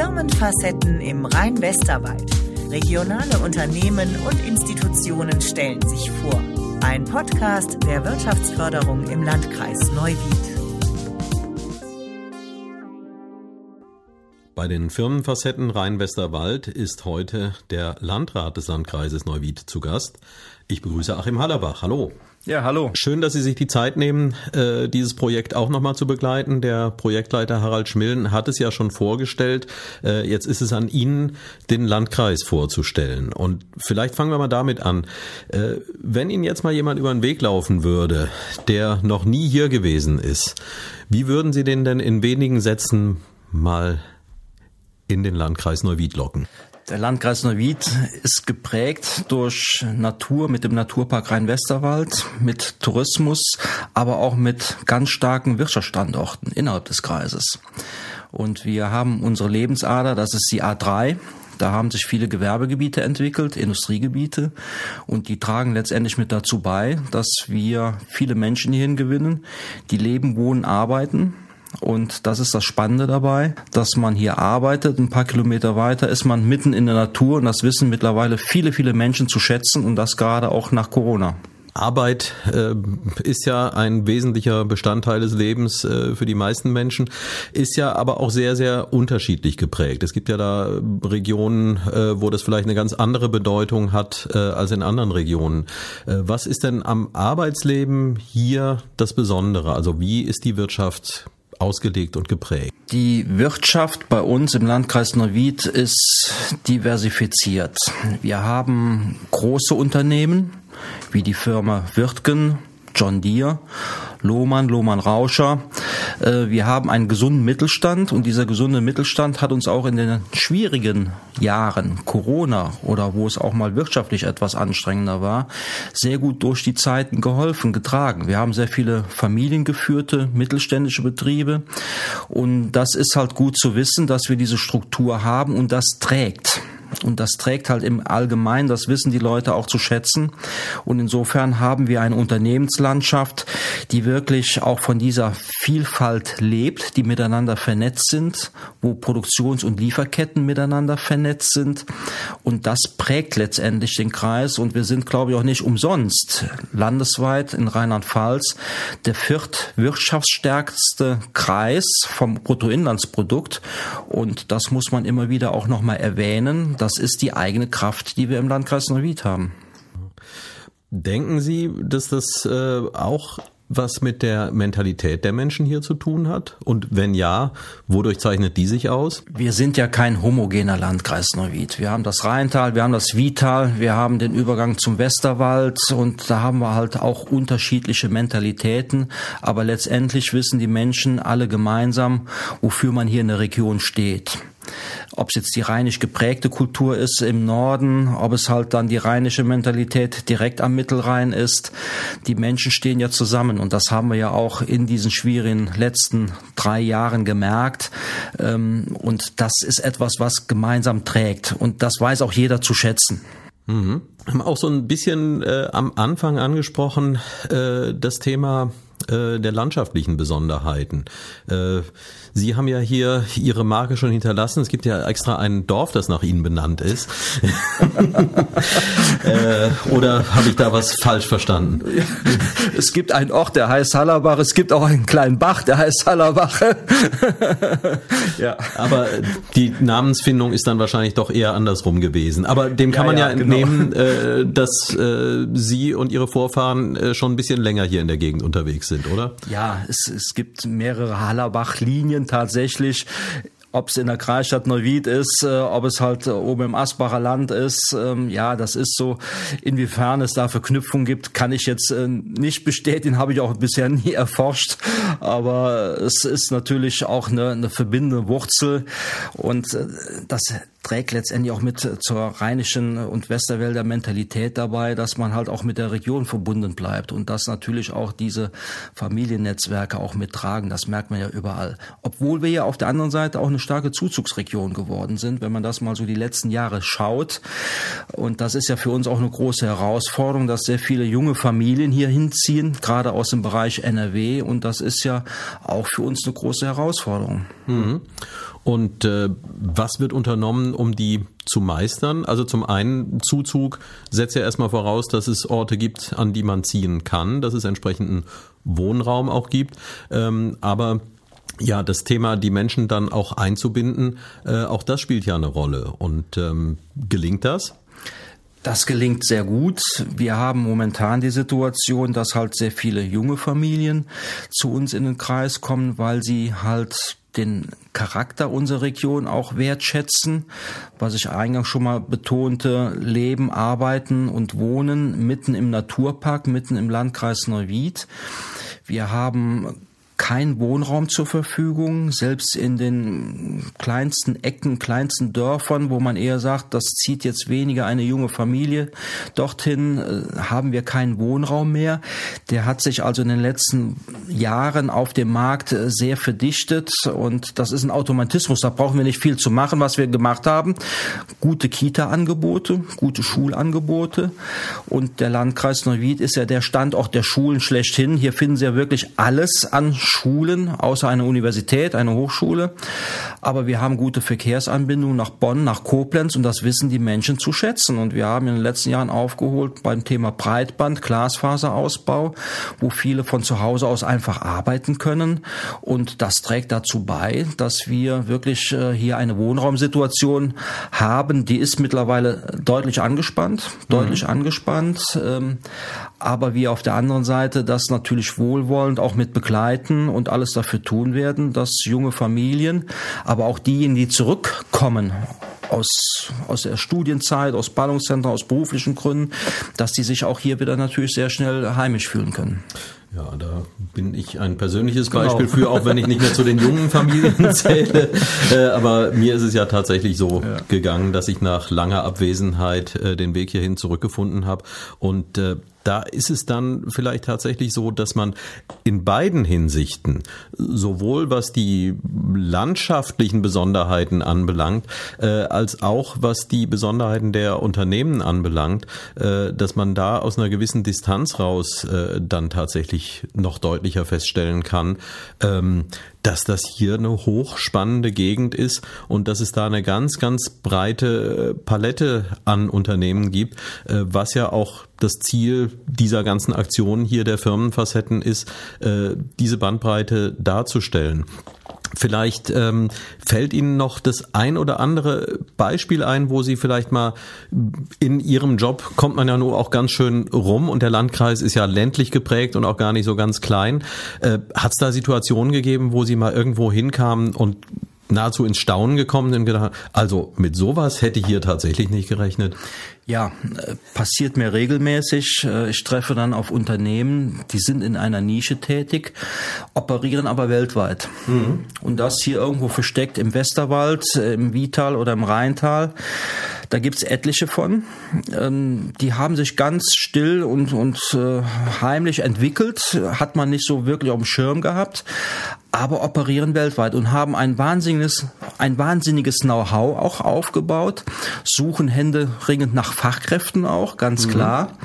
Firmenfacetten im Rhein-Westerwald. Regionale Unternehmen und Institutionen stellen sich vor. Ein Podcast der Wirtschaftsförderung im Landkreis Neuwied. Bei den Firmenfacetten Rhein-Westerwald ist heute der Landrat des Landkreises Neuwied zu Gast. Ich begrüße Achim Hallerbach. Hallo. Ja, hallo. Schön, dass Sie sich die Zeit nehmen, äh, dieses Projekt auch nochmal zu begleiten. Der Projektleiter Harald Schmillen hat es ja schon vorgestellt. Äh, jetzt ist es an Ihnen, den Landkreis vorzustellen. Und vielleicht fangen wir mal damit an. Äh, wenn Ihnen jetzt mal jemand über den Weg laufen würde, der noch nie hier gewesen ist, wie würden Sie den denn in wenigen Sätzen mal in den Landkreis Neuwied locken? Der Landkreis Neuwied ist geprägt durch Natur mit dem Naturpark Rhein-Westerwald, mit Tourismus, aber auch mit ganz starken Wirtschaftsstandorten innerhalb des Kreises. Und wir haben unsere Lebensader, das ist die A3. Da haben sich viele Gewerbegebiete entwickelt, Industriegebiete, und die tragen letztendlich mit dazu bei, dass wir viele Menschen hierhin gewinnen, die leben, wohnen, arbeiten und das ist das Spannende dabei, dass man hier arbeitet. Ein paar Kilometer weiter ist man mitten in der Natur und das wissen mittlerweile viele, viele Menschen zu schätzen und das gerade auch nach Corona. Arbeit äh, ist ja ein wesentlicher Bestandteil des Lebens äh, für die meisten Menschen, ist ja aber auch sehr, sehr unterschiedlich geprägt. Es gibt ja da Regionen, äh, wo das vielleicht eine ganz andere Bedeutung hat äh, als in anderen Regionen. Äh, was ist denn am Arbeitsleben hier das Besondere? Also wie ist die Wirtschaft ausgelegt und geprägt? Die Wirtschaft bei uns im Landkreis Neuwied ist diversifiziert. Wir haben große Unternehmen wie die Firma Wirtgen, John Deere, Lohmann, Lohmann Rauscher. Äh, wir haben einen gesunden Mittelstand und dieser gesunde Mittelstand hat uns auch in den schwierigen Jahren, Corona oder wo es auch mal wirtschaftlich etwas anstrengender war, sehr gut durch die Zeiten geholfen, getragen. Wir haben sehr viele familiengeführte mittelständische Betriebe und das ist halt gut zu wissen, dass wir diese Struktur haben und das trägt. Und das trägt halt im Allgemeinen, das wissen die Leute auch zu schätzen. Und insofern haben wir eine Unternehmenslandschaft, die wirklich auch von dieser Vielfalt lebt, die miteinander vernetzt sind, wo Produktions- und Lieferketten miteinander vernetzt sind. Und das prägt letztendlich den Kreis. Und wir sind, glaube ich, auch nicht umsonst landesweit in Rheinland-Pfalz der viertwirtschaftsstärkste Kreis vom Bruttoinlandsprodukt. Und das muss man immer wieder auch nochmal erwähnen das ist die eigene Kraft, die wir im Landkreis Neuwied haben. Denken Sie, dass das äh, auch was mit der Mentalität der Menschen hier zu tun hat? Und wenn ja, wodurch zeichnet die sich aus? Wir sind ja kein homogener Landkreis Neuwied. Wir haben das Rheintal, wir haben das Wietal, wir haben den Übergang zum Westerwald und da haben wir halt auch unterschiedliche Mentalitäten. Aber letztendlich wissen die Menschen alle gemeinsam, wofür man hier in der Region steht ob es jetzt die rheinisch geprägte Kultur ist im Norden, ob es halt dann die rheinische Mentalität direkt am Mittelrhein ist. Die Menschen stehen ja zusammen und das haben wir ja auch in diesen schwierigen letzten drei Jahren gemerkt. Ähm, und das ist etwas, was gemeinsam trägt und das weiß auch jeder zu schätzen. Mhm. Haben auch so ein bisschen äh, am Anfang angesprochen, äh, das Thema der landschaftlichen Besonderheiten. Äh, Sie haben ja hier Ihre Marke schon hinterlassen. Es gibt ja extra ein Dorf, das nach Ihnen benannt ist. äh, oder habe ich da was falsch verstanden? Es gibt einen Ort, der heißt Hallerbach. Es gibt auch einen kleinen Bach, der heißt Hallerbach. ja. Aber die Namensfindung ist dann wahrscheinlich doch eher andersrum gewesen. Aber dem kann ja, man ja, ja genau. entnehmen, genau. dass äh, Sie und Ihre Vorfahren äh, schon ein bisschen länger hier in der Gegend unterwegs sind, oder? Ja, es, es gibt mehrere Hallerbach-Linien tatsächlich ob es in der Kreisstadt Neuwied ist, äh, ob es halt äh, oben im Asbacher Land ist, ähm, ja, das ist so. Inwiefern es da Verknüpfungen gibt, kann ich jetzt äh, nicht bestätigen, habe ich auch bisher nie erforscht. Aber es ist natürlich auch eine, eine verbindende Wurzel und äh, das trägt letztendlich auch mit zur rheinischen und Westerwälder Mentalität dabei, dass man halt auch mit der Region verbunden bleibt und dass natürlich auch diese Familiennetzwerke auch mittragen. Das merkt man ja überall. Obwohl wir ja auf der anderen Seite auch eine starke Zuzugsregion geworden sind, wenn man das mal so die letzten Jahre schaut. Und das ist ja für uns auch eine große Herausforderung, dass sehr viele junge Familien hier hinziehen, gerade aus dem Bereich NRW. Und das ist ja auch für uns eine große Herausforderung. Mhm. Und äh, was wird unternommen, um die zu meistern? Also zum einen Zuzug setzt ja erstmal voraus, dass es Orte gibt, an die man ziehen kann, dass es entsprechenden Wohnraum auch gibt. Ähm, aber ja, das Thema, die Menschen dann auch einzubinden, äh, auch das spielt ja eine Rolle. Und ähm, gelingt das? Das gelingt sehr gut. Wir haben momentan die Situation, dass halt sehr viele junge Familien zu uns in den Kreis kommen, weil sie halt den Charakter unserer Region auch wertschätzen, was ich eingangs schon mal betonte, leben, arbeiten und wohnen mitten im Naturpark, mitten im Landkreis Neuwied. Wir haben kein Wohnraum zur Verfügung, selbst in den kleinsten Ecken, kleinsten Dörfern, wo man eher sagt, das zieht jetzt weniger eine junge Familie dorthin, äh, haben wir keinen Wohnraum mehr. Der hat sich also in den letzten Jahren auf dem Markt äh, sehr verdichtet und das ist ein Automatismus, da brauchen wir nicht viel zu machen, was wir gemacht haben. Gute Kita-Angebote, gute Schulangebote und der Landkreis Neuwied ist ja der Standort der Schulen schlechthin. Hier finden Sie ja wirklich alles an Schulen, außer einer Universität, eine Hochschule. Aber wir haben gute Verkehrsanbindungen nach Bonn, nach Koblenz und das wissen die Menschen zu schätzen. Und wir haben in den letzten Jahren aufgeholt beim Thema Breitband, Glasfaserausbau, wo viele von zu Hause aus einfach arbeiten können. Und das trägt dazu bei, dass wir wirklich äh, hier eine Wohnraumsituation haben, die ist mittlerweile deutlich angespannt, deutlich mhm. angespannt. Ähm, aber wir auf der anderen Seite das natürlich wohlwollend auch mit begleiten und alles dafür tun werden, dass junge Familien, aber auch diejenigen, die zurückkommen aus, aus der Studienzeit, aus Ballungszentren, aus beruflichen Gründen, dass die sich auch hier wieder natürlich sehr schnell heimisch fühlen können. Ja, da bin ich ein persönliches genau. Beispiel für, auch wenn ich nicht mehr zu den jungen Familien zähle. Äh, aber mir ist es ja tatsächlich so ja. gegangen, dass ich nach langer Abwesenheit äh, den Weg hierhin zurückgefunden habe. Und äh, da ist es dann vielleicht tatsächlich so, dass man in beiden Hinsichten, sowohl was die landschaftlichen Besonderheiten anbelangt, äh, als auch was die Besonderheiten der Unternehmen anbelangt, äh, dass man da aus einer gewissen Distanz raus äh, dann tatsächlich noch deutlicher feststellen kann, ähm, dass das hier eine hochspannende Gegend ist und dass es da eine ganz, ganz breite äh, Palette an Unternehmen gibt, äh, was ja auch das Ziel dieser ganzen Aktionen hier der Firmenfacetten ist, äh, diese Bandbreite darzustellen. Vielleicht ähm, fällt Ihnen noch das ein oder andere Beispiel ein, wo Sie vielleicht mal in Ihrem Job kommt man ja nur auch ganz schön rum und der Landkreis ist ja ländlich geprägt und auch gar nicht so ganz klein. Äh, Hat es da Situationen gegeben, wo Sie mal irgendwo hinkamen und nahezu ins Staunen gekommen und gedacht, also mit sowas hätte ich hier tatsächlich nicht gerechnet. Ja, äh, passiert mir regelmäßig. Äh, ich treffe dann auf Unternehmen, die sind in einer Nische tätig, operieren aber weltweit. Mhm. Und das hier irgendwo versteckt im Westerwald, äh, im Vital oder im Rheintal. Da gibt's etliche von. Ähm, die haben sich ganz still und, und heimlich entwickelt, hat man nicht so wirklich auf dem Schirm gehabt aber operieren weltweit und haben ein wahnsinniges, ein wahnsinniges Know-how auch aufgebaut, suchen händeringend nach Fachkräften auch, ganz mhm. klar.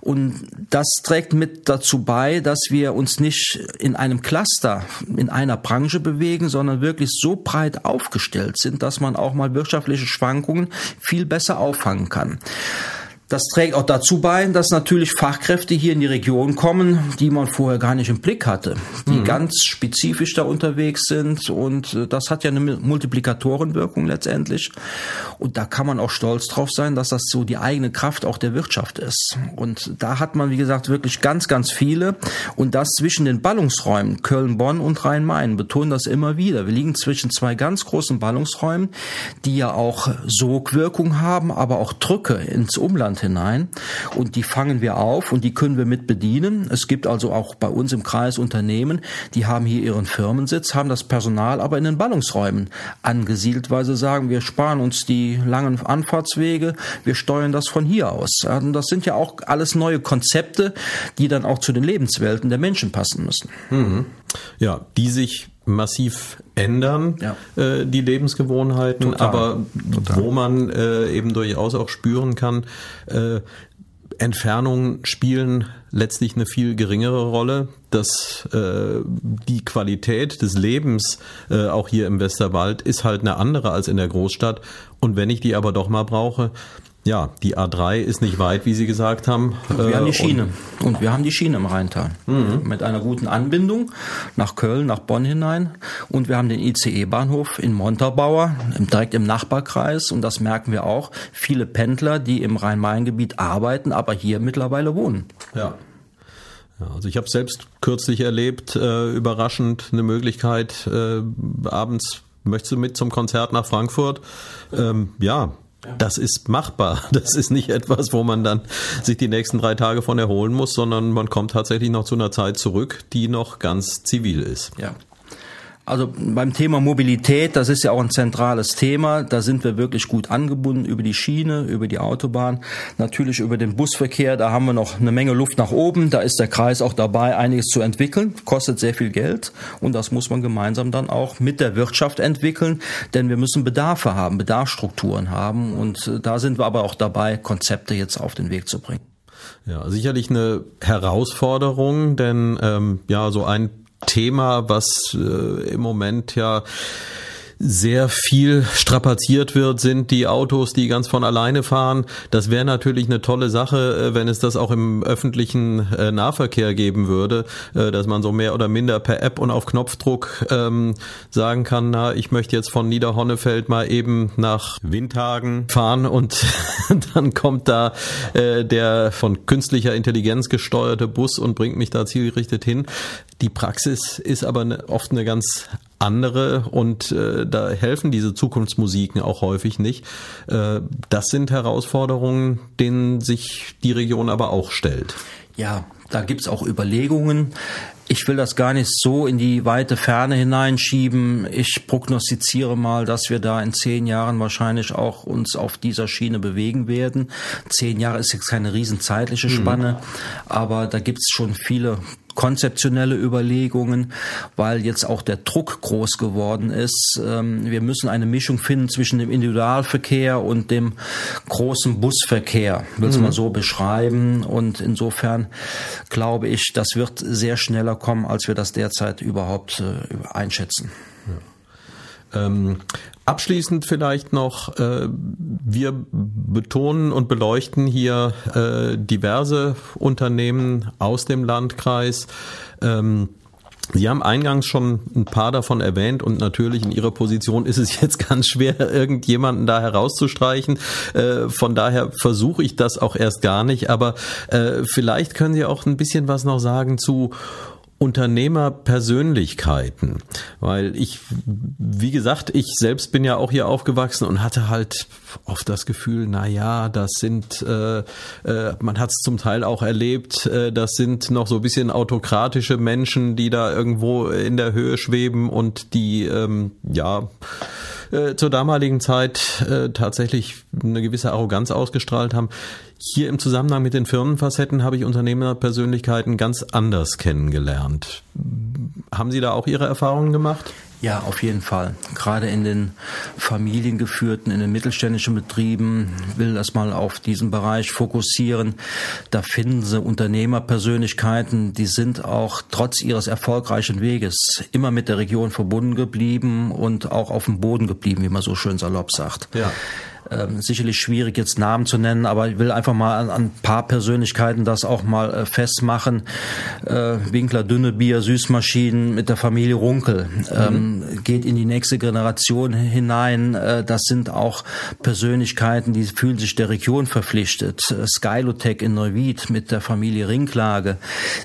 Und das trägt mit dazu bei, dass wir uns nicht in einem Cluster, in einer Branche bewegen, sondern wirklich so breit aufgestellt sind, dass man auch mal wirtschaftliche Schwankungen viel besser auffangen kann. Das trägt auch dazu bei, dass natürlich Fachkräfte hier in die Region kommen, die man vorher gar nicht im Blick hatte, die mhm. ganz spezifisch da unterwegs sind. Und äh, das hat ja eine Multiplikatorenwirkung letztendlich. Und da kann man auch stolz drauf sein, dass das so die eigene Kraft auch der Wirtschaft ist. Und da hat man wie gesagt wirklich ganz, ganz viele. Und das zwischen den Ballungsräumen. Köln, Bonn und Rhein-Main betonen das immer wieder. Wir liegen zwischen zwei ganz großen Ballungsräumen, die ja auch Sogwirkung haben, aber auch Drücke ins Umland hinein und die fangen wir auf und die können wir mit bedienen. Es gibt also auch bei uns im Kreis Unternehmen, die haben hier ihren Firmensitz, haben das Personal aber in den Ballungsräumen angesiedelt, weil sie sagen, wir sparen uns die langen Anfahrtswege, wir steuern das von hier aus. Und das sind ja auch alles neue Konzepte, die dann auch zu den Lebenswelten der Menschen passen müssen. Mhm. Ja, die sich massiv ändern, ja. äh, die Lebensgewohnheiten, Total. aber Total. wo man äh, eben durchaus auch spüren kann, äh, Entfernungen spielen letztlich eine viel geringere Rolle. Dass äh, die Qualität des Lebens äh, auch hier im Westerwald ist halt eine andere als in der Großstadt. Und wenn ich die aber doch mal brauche, ja, die A3 ist nicht weit, wie Sie gesagt haben. Wir haben die äh, Schiene. Und, und, wir haben die Schiene im Rheintal. Mhm. Mit einer guten Anbindung nach Köln, nach Bonn hinein. Und wir haben den ICE-Bahnhof in Montabaur, direkt im Nachbarkreis. Und das merken wir auch. Viele Pendler, die im Rhein-Main-Gebiet arbeiten, aber hier mittlerweile wohnen. Ja. Ja, also ich habe selbst kürzlich erlebt, äh, überraschend eine Möglichkeit, äh, abends möchtest du mit zum Konzert nach Frankfurt? Ähm, ja, das ist machbar. Das ist nicht etwas, wo man dann sich die nächsten drei Tage von erholen muss, sondern man kommt tatsächlich noch zu einer Zeit zurück, die noch ganz zivil ist. Ja. Also beim Thema Mobilität, das ist ja auch ein zentrales Thema. Da sind wir wirklich gut angebunden über die Schiene, über die Autobahn, natürlich über den Busverkehr. Da haben wir noch eine Menge Luft nach oben. Da ist der Kreis auch dabei, einiges zu entwickeln. Kostet sehr viel Geld und das muss man gemeinsam dann auch mit der Wirtschaft entwickeln, denn wir müssen Bedarfe haben, Bedarfsstrukturen haben und äh, da sind wir aber auch dabei, Konzepte jetzt auf den Weg zu bringen. Ja, sicherlich eine Herausforderung, denn ähm, ja, so ein Thema, was äh, im Moment ja sehr viel strapaziert wird, sind die Autos, die ganz von alleine fahren. Das wäre natürlich eine tolle Sache, äh, wenn es das auch im öffentlichen äh, Nahverkehr geben würde, äh, dass man so mehr oder minder per App und auf Knopfdruck ähm, sagen kann, na, ich möchte jetzt von Niederhonnefeld mal eben nach Windhagen fahren und dann kommt da der von künstlicher Intelligenz gesteuerte Bus und bringt mich da zielgerichtet hin. Die Praxis ist aber ne, oft eine ganz andere und äh, da helfen diese Zukunftsmusiken auch häufig nicht. Äh, das sind Herausforderungen, denen sich die Region aber auch stellt. Ja, da gibt's auch Überlegungen. Ich will das gar nicht so in die weite Ferne hineinschieben. Ich prognostiziere mal, dass wir da in zehn Jahren wahrscheinlich auch uns auf dieser Schiene bewegen werden. Zehn Jahre ist jetzt keine riesen zeitliche mhm. Spanne, mhm. aber da gibt's schon viele konzeptionelle Überlegungen, weil jetzt auch der Druck groß geworden ist. Ähm, wir müssen eine Mischung finden zwischen dem Individualverkehr und dem großen Busverkehr, will mhm. man so beschreiben. Und insofern glaube ich, das wird sehr schneller kommen, als wir das derzeit überhaupt äh, einschätzen. Ähm, Abschließend vielleicht noch, äh, wir betonen und beleuchten hier äh, diverse Unternehmen aus dem Landkreis. Ähm, Sie haben eingangs schon ein paar davon erwähnt und natürlich in Ihrer Position ist es jetzt ganz schwer, irgendjemanden da herauszustreichen. Äh, von daher versuche ich das auch erst gar nicht. Aber äh, vielleicht können Sie auch ein bisschen was noch sagen zu Unternehmerpersönlichkeiten, weil ich, wie gesagt, ich selbst bin ja auch hier aufgewachsen und hatte halt oft das Gefühl, na ja, das sind, äh, äh, man hat es zum Teil auch erlebt, äh, das sind noch so ein bisschen autokratische Menschen, die da irgendwo in der Höhe schweben und die, ähm, ja, äh, zur damaligen Zeit äh, tatsächlich eine gewisse Arroganz ausgestrahlt haben. Hier im Zusammenhang mit den Firmenfacetten habe ich Unternehmerpersönlichkeiten ganz anders kennengelernt. Haben Sie da auch Ihre Erfahrungen gemacht? Ja, auf jeden Fall. Gerade in den familiengeführten, in den mittelständischen Betrieben will das mal auf diesen Bereich fokussieren. Da finden Sie Unternehmerpersönlichkeiten, die sind auch trotz ihres erfolgreichen Weges immer mit der Region verbunden geblieben und auch auf dem Boden geblieben, wie man so schön salopp sagt. Ja. Ähm, sicherlich schwierig jetzt Namen zu nennen, aber ich will einfach mal an, ein paar Persönlichkeiten das auch mal äh, festmachen. Äh, Winkler Dünne Bier, Süßmaschinen mit der Familie Runkel ähm, mhm. geht in die nächste Generation hinein. Äh, das sind auch Persönlichkeiten, die fühlen sich der Region verpflichtet. Äh, Skylotech in Neuwied mit der Familie Rinklage,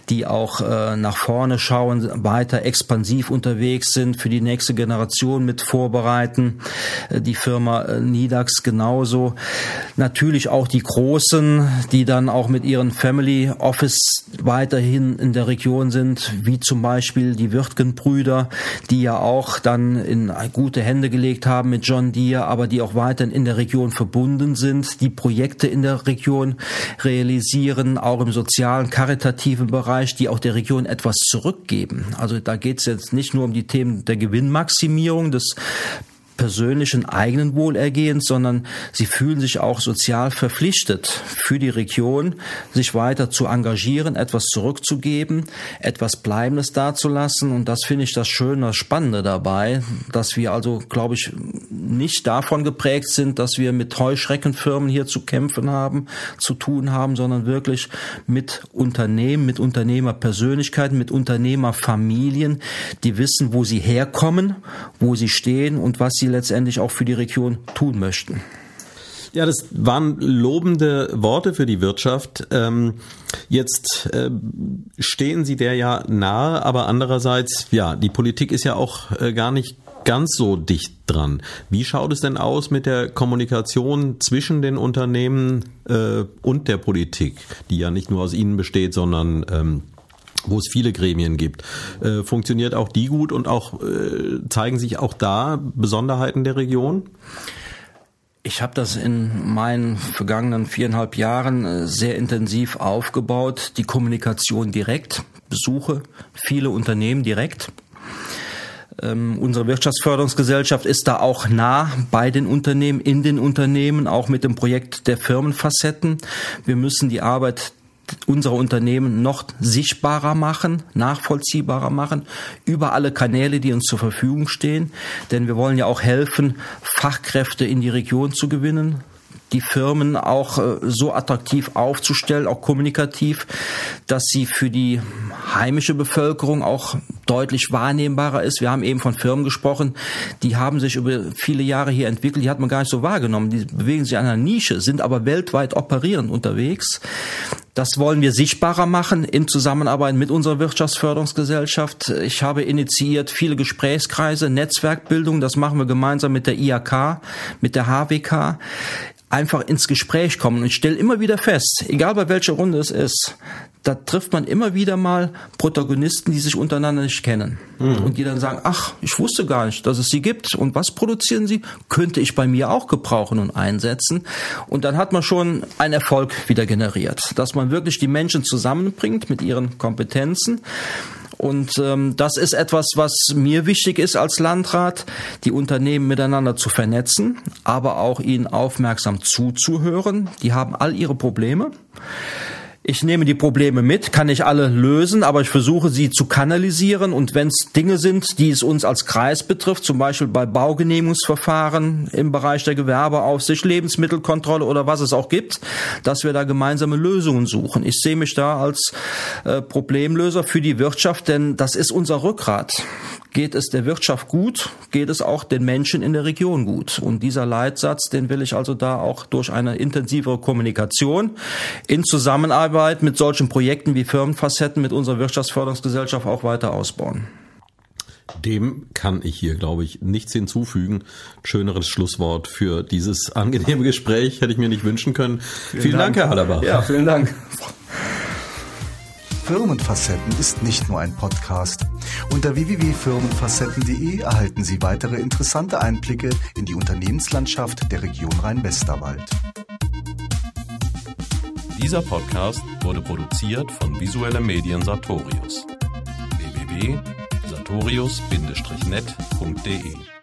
die auch äh, nach vorne schauen, weiter expansiv unterwegs sind, für die nächste Generation mit vorbereiten. Äh, die Firma äh, Nidax genauso. Natürlich auch die Großen, die dann auch mit ihren Family Office weiterhin in der Region sind, wie zum Beispiel die Wirtgen-Brüder, die ja auch dann in gute Hände gelegt haben mit John Deere, aber die auch weiterhin in der Region verbunden sind, die Projekte in der Region realisieren, auch im sozialen, karitativen Bereich, die auch der Region etwas zurückgeben. Also da geht es jetzt nicht nur um die Themen der Gewinnmaximierung, des persönlichen eigenen Wohlergehens, sondern sie fühlen sich auch sozial verpflichtet für die Region, sich weiter zu engagieren, etwas zurückzugeben, etwas Bleibendes dazulassen. Und das finde ich das Schöne, das Spannende dabei, dass wir also, glaube ich, nicht davon geprägt sind, dass wir mit Heuschreckenfirmen hier zu kämpfen haben, zu tun haben, sondern wirklich mit Unternehmen, mit Unternehmerpersönlichkeiten, mit Unternehmerfamilien, die wissen, wo sie herkommen, wo sie stehen und was sie letztendlich auch für die Region tun möchten. Ja, das waren lobende Worte für die Wirtschaft. Ähm, jetzt äh, stehen Sie der ja nahe, aber andererseits, ja, die Politik ist ja auch äh, gar nicht ganz so dicht dran. Wie schaut es denn aus mit der Kommunikation zwischen den Unternehmen äh, und der Politik, die ja nicht nur aus Ihnen besteht, sondern ähm, wo es viele Gremien gibt. Äh, funktioniert auch die gut und auch äh, zeigen sich auch da Besonderheiten der Region? Ich habe das in meinen vergangenen viereinhalb Jahren äh, sehr intensiv aufgebaut. Die Kommunikation direkt, Besuche, viele Unternehmen direkt. Ähm, unsere Wirtschaftsförderungsgesellschaft ist da auch nah bei den Unternehmen, in den Unternehmen, auch mit dem Projekt der Firmenfacetten. Wir müssen die Arbeit unsere Unternehmen noch sichtbarer machen, nachvollziehbarer machen, über alle Kanäle, die uns zur Verfügung stehen. Denn wir wollen ja auch helfen, Fachkräfte in die Region zu gewinnen, die Firmen auch äh, so attraktiv aufzustellen, auch kommunikativ, dass sie für die heimische Bevölkerung auch deutlich wahrnehmbarer ist. Wir haben eben von Firmen gesprochen, die haben sich über viele Jahre hier entwickelt, die hat man gar nicht so wahrgenommen. Die bewegen sich an einer Nische, sind aber weltweit operierend unterwegs. Das wollen wir sichtbarer machen in Zusammenarbeit mit unserer Wirtschaftsförderungsgesellschaft. Ich habe initiiert viele Gesprächskreise, Netzwerkbildung. Das machen wir gemeinsam mit der IAK, mit der HWK einfach ins Gespräch kommen. Und ich stelle immer wieder fest, egal bei welcher Runde es ist, da trifft man immer wieder mal Protagonisten, die sich untereinander nicht kennen. Mhm. Und die dann sagen, ach, ich wusste gar nicht, dass es sie gibt. Und was produzieren sie? Könnte ich bei mir auch gebrauchen und einsetzen. Und dann hat man schon einen Erfolg wieder generiert, dass man wirklich die Menschen zusammenbringt mit ihren Kompetenzen. Und ähm, das ist etwas, was mir wichtig ist als Landrat, die Unternehmen miteinander zu vernetzen, aber auch ihnen aufmerksam zuzuhören. Die haben all ihre Probleme. Ich nehme die Probleme mit, kann nicht alle lösen, aber ich versuche sie zu kanalisieren und wenn es Dinge sind, die es uns als Kreis betrifft, zum Beispiel bei Baugenehmigungsverfahren im Bereich der Gewerbeaufsicht, Lebensmittelkontrolle oder was es auch gibt, dass wir da gemeinsame Lösungen suchen. Ich sehe mich da als äh, Problemlöser für die Wirtschaft, denn das ist unser Rückgrat. Geht es der Wirtschaft gut, geht es auch den Menschen in der Region gut. Und dieser Leitsatz, den will ich also da auch durch eine intensivere Kommunikation in Zusammenarbeit mit solchen Projekten wie Firmenfacetten mit unserer Wirtschaftsförderungsgesellschaft auch weiter ausbauen. Dem kann ich hier, glaube ich, nichts hinzufügen. Schöneres Schlusswort für dieses angenehme Gespräch hätte ich mir nicht wünschen können. Vielen, vielen Dank. Dank, Herr Hallerbach. Ja, vielen Dank. Firmenfacetten ist nicht nur ein Podcast. Unter www.firmenfacetten.de erhalten Sie weitere interessante Einblicke in die Unternehmenslandschaft der Region Rhein-Westerwald. Dieser Podcast wurde produziert von Visuelle Medien Sartorius. www.sartorius-net.de